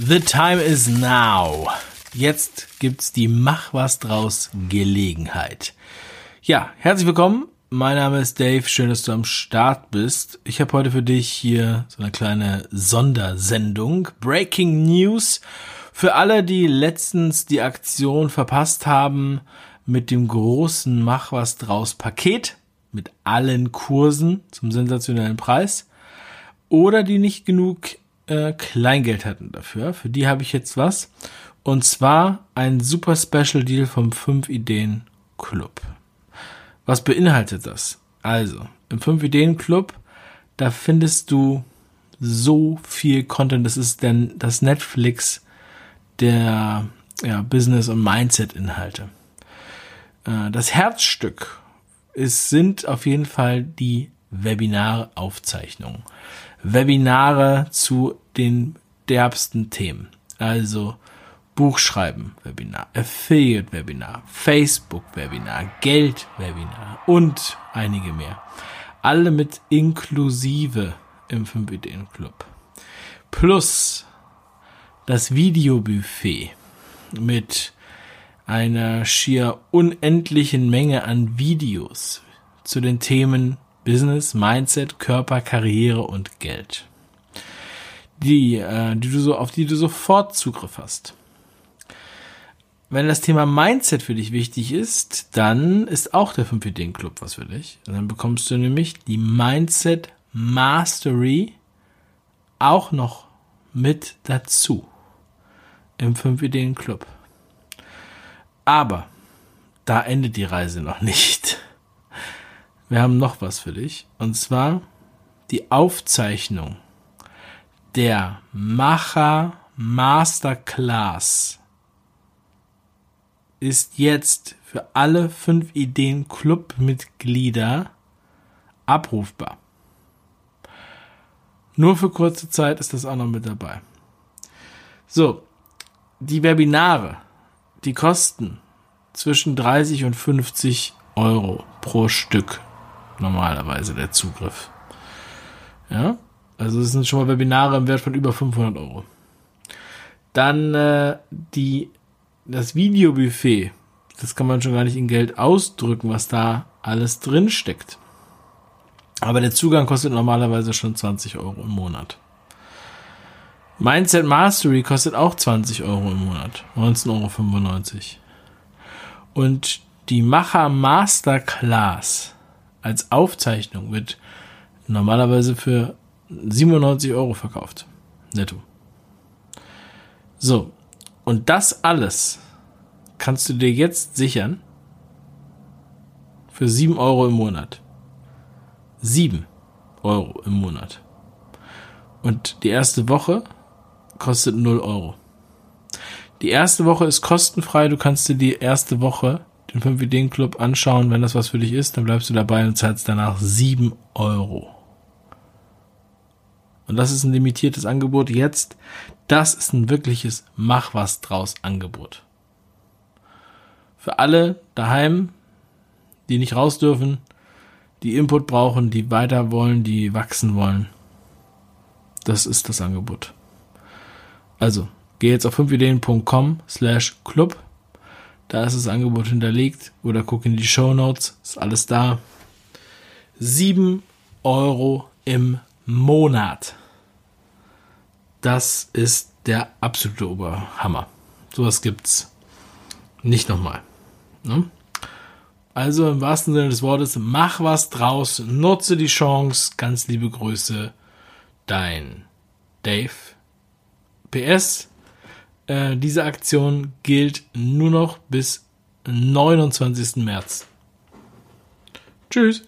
The time is now. Jetzt gibt's die Mach was draus Gelegenheit. Ja, herzlich willkommen. Mein Name ist Dave. Schön, dass du am Start bist. Ich habe heute für dich hier so eine kleine Sondersendung. Breaking News. Für alle, die letztens die Aktion verpasst haben mit dem großen Mach was draus Paket mit allen Kursen zum sensationellen Preis oder die nicht genug äh, Kleingeld hatten dafür. Für die habe ich jetzt was. Und zwar ein super Special Deal vom 5 Ideen Club. Was beinhaltet das? Also, im 5 Ideen Club, da findest du so viel Content. Das ist denn das Netflix der ja, Business- und Mindset-Inhalte. Äh, das Herzstück ist, sind auf jeden Fall die Webinaraufzeichnungen. Webinare zu den derbsten Themen. Also Buchschreiben-Webinar, Affiliate-Webinar, Facebook-Webinar, Geld-Webinar und einige mehr. Alle mit inklusive im 5 Ideen Club. Plus das Videobuffet mit einer schier unendlichen Menge an Videos zu den Themen Business, Mindset, Körper, Karriere und Geld. Die, äh, die du so, auf die du sofort Zugriff hast. Wenn das Thema Mindset für dich wichtig ist, dann ist auch der 5 Ideen Club was für dich. Und dann bekommst du nämlich die Mindset Mastery auch noch mit dazu im 5 Ideen Club. Aber da endet die Reise noch nicht wir haben noch was für dich. Und zwar die Aufzeichnung der Macher Masterclass ist jetzt für alle fünf Ideen Club-Mitglieder abrufbar. Nur für kurze Zeit ist das auch noch mit dabei. So, die Webinare, die kosten zwischen 30 und 50 Euro pro Stück normalerweise der Zugriff. Ja, also es sind schon mal Webinare im Wert von über 500 Euro. Dann äh, die das Videobuffet. Das kann man schon gar nicht in Geld ausdrücken, was da alles drin steckt. Aber der Zugang kostet normalerweise schon 20 Euro im Monat. Mindset Mastery kostet auch 20 Euro im Monat. 19,95 Euro. Und die Macher Masterclass als Aufzeichnung wird normalerweise für 97 Euro verkauft. Netto. So. Und das alles kannst du dir jetzt sichern für 7 Euro im Monat. 7 Euro im Monat. Und die erste Woche kostet 0 Euro. Die erste Woche ist kostenfrei. Du kannst dir die erste Woche den 5 Ideen Club anschauen. Wenn das was für dich ist, dann bleibst du dabei und zahlst danach 7 Euro. Und das ist ein limitiertes Angebot jetzt. Das ist ein wirkliches Mach was draus Angebot. Für alle daheim, die nicht raus dürfen, die Input brauchen, die weiter wollen, die wachsen wollen. Das ist das Angebot. Also, geh jetzt auf 5ideen.com slash club da ist das Angebot hinterlegt. Oder guck in die Show Notes. Ist alles da. 7 Euro im Monat. Das ist der absolute Oberhammer. Sowas gibt's nicht nochmal. Ne? Also im wahrsten Sinne des Wortes, mach was draus, nutze die Chance. Ganz liebe Grüße, dein Dave. PS, äh, diese Aktion gilt nur noch bis 29. März. Tschüss.